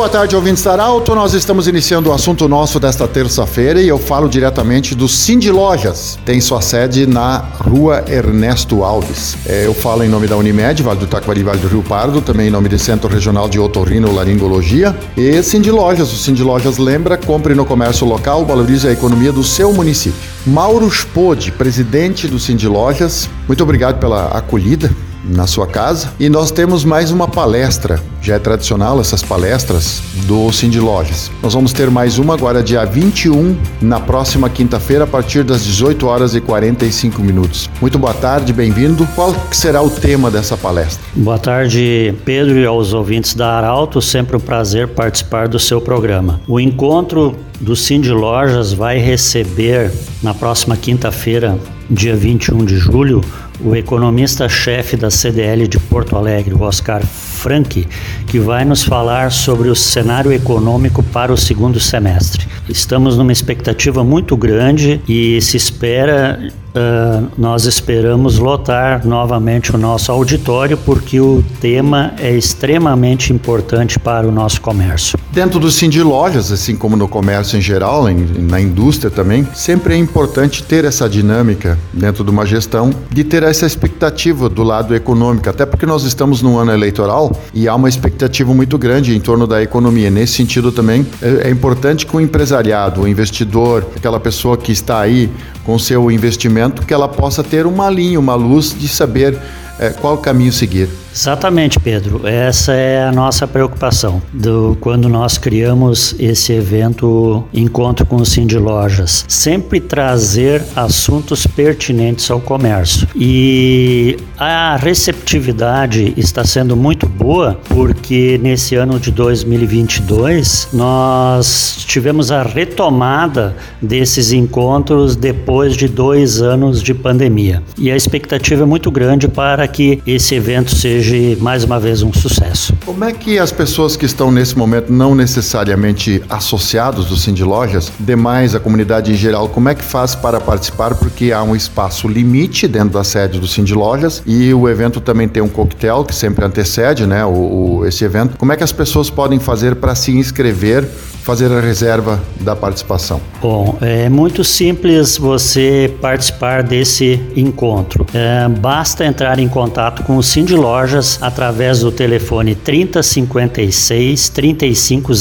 Boa tarde, ouvintes da Arauto. Nós estamos iniciando o assunto nosso desta terça-feira e eu falo diretamente do Cindy Lojas. Tem sua sede na rua Ernesto Alves. É, eu falo em nome da Unimed, Vale do Taquari, Vale do Rio Pardo, também em nome do Centro Regional de Otorrino Laringologia. E Cindy Lojas, o Cindy Lojas lembra, compre no comércio local, valorize a economia do seu município. Mauro Spode, presidente do Cindy Lojas, muito obrigado pela acolhida na sua casa. E nós temos mais uma palestra, já é tradicional essas palestras do Cindy Lojas. Nós vamos ter mais uma agora dia 21, na próxima quinta-feira, a partir das 18 horas e 45 minutos. Muito boa tarde, bem-vindo. Qual será o tema dessa palestra? Boa tarde, Pedro e aos ouvintes da Arauto, sempre um prazer participar do seu programa. O encontro do Cindy Lojas vai receber na próxima quinta-feira, dia 21 de julho, o economista-chefe da CDL de Porto Alegre, Oscar Frank, que vai nos falar sobre o cenário econômico para o segundo semestre. Estamos numa expectativa muito grande e se espera, uh, nós esperamos lotar novamente o nosso auditório porque o tema é extremamente importante para o nosso comércio. Dentro do Cindy Lojas, assim como no comércio em geral, em, na indústria também, sempre é importante ter essa dinâmica dentro de uma gestão de ter essa expectativa do lado econômico, até porque nós estamos num ano eleitoral e há uma expectativa muito grande em torno da economia. Nesse sentido também é, é importante que o empresariado, o investidor, aquela pessoa que está aí com seu investimento, que ela possa ter uma linha, uma luz de saber é, qual caminho seguir. Exatamente, Pedro. Essa é a nossa preocupação do quando nós criamos esse evento Encontro com o Cindy Lojas. Sempre trazer assuntos pertinentes ao comércio. E a receptividade está sendo muito boa porque nesse ano de 2022 nós tivemos a retomada desses encontros depois de dois anos de pandemia. E a expectativa é muito grande para que esse evento seja seja mais uma vez um sucesso. Como é que as pessoas que estão nesse momento não necessariamente associados do Cindy Lojas, demais a comunidade em geral, como é que faz para participar? Porque há um espaço limite dentro da sede do Cindy Lojas e o evento também tem um coquetel que sempre antecede, né, o, o esse evento. Como é que as pessoas podem fazer para se inscrever fazer a reserva da participação? Bom, é muito simples você participar desse encontro. É, basta entrar em contato com o Cindy Lojas através do telefone 3056 3500.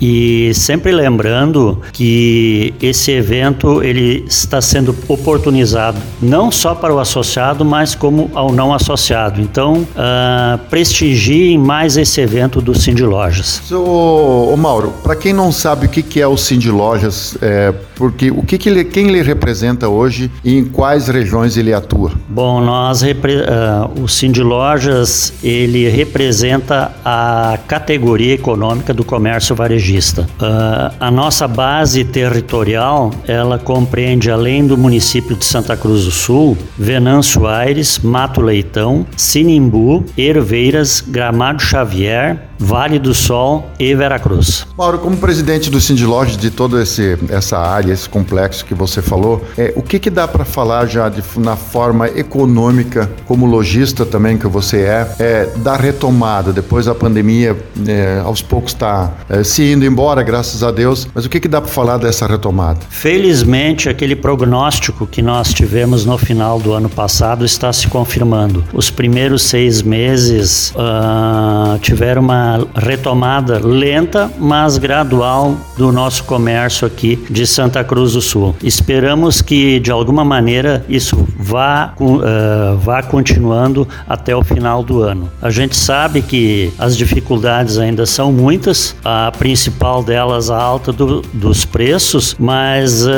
E sempre lembrando que esse evento ele está sendo oportunizado não só para o associado, mas como ao não associado. Então, uh, prestigiem mais esse evento do Cindy Lojas. Ô, ô Mauro, para quem não sabe o que, é o Cindy Lojas, é, porque o que, que ele, quem ele representa hoje e em quais regiões ele atua? Bom, nós uh, o Cindy Lojas ele representa a categoria econômica do comércio varejista. Uh, a nossa base territorial ela compreende além do município de Santa Cruz do Sul, Venâncio Aires, Mato Leitão, Sinimbu, Herveiras, Gramado Xavier, Vale do Sol e Veracruz. Mauro, como presidente do Sindilodge de toda essa área, esse complexo que você falou, é, o que, que dá para falar já de, na forma econômica, como lojista também que você é, é da retomada depois da pandemia, é, aos poucos está é, se indo embora, graças a Deus, mas o que, que dá para falar dessa retomada? Felizmente, aquele prognóstico que nós tivemos no final do ano passado está se confirmando. Os primeiros seis meses uh, tiveram uma retomada lenta, mas gradual do nosso comércio aqui de Santa Cruz do Sul. Esperamos que de alguma maneira isso vá, uh, vá continuando até o final do ano. A gente sabe que as dificuldades ainda são muitas, a principal delas a alta do, dos preços, mas uh,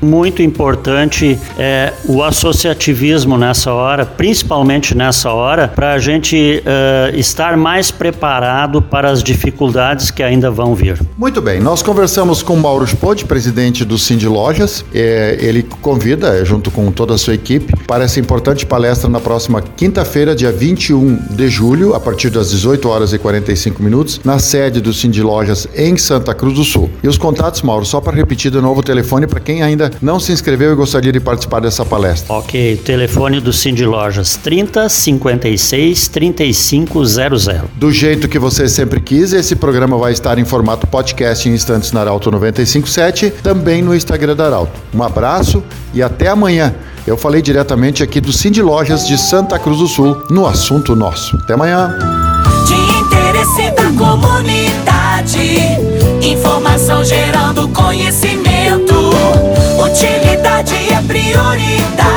muito importante é o associativismo nessa hora, principalmente nessa hora, para a gente uh, estar mais preparado preparado para as dificuldades que ainda vão vir. Muito bem, nós conversamos com Mauro Spode, presidente do Cindy Lojas. É, ele convida, junto com toda a sua equipe, para essa importante palestra na próxima quinta-feira, dia 21 de julho, a partir das 18 horas e 45 minutos, na sede do Cindy Lojas em Santa Cruz do Sul. E os contatos, Mauro, só para repetir de novo o telefone para quem ainda não se inscreveu e gostaria de participar dessa palestra. Ok, telefone do Cindy Lojas 30 56 3500. Do jeito que você sempre quis, esse programa vai estar em formato podcast em instantes na Arauto 957, também no Instagram da Arauto. Um abraço e até amanhã. Eu falei diretamente aqui do Cindy Lojas de Santa Cruz do Sul, no assunto nosso. Até amanhã. De interesse da comunidade, informação gerando conhecimento. Utilidade é prioridade.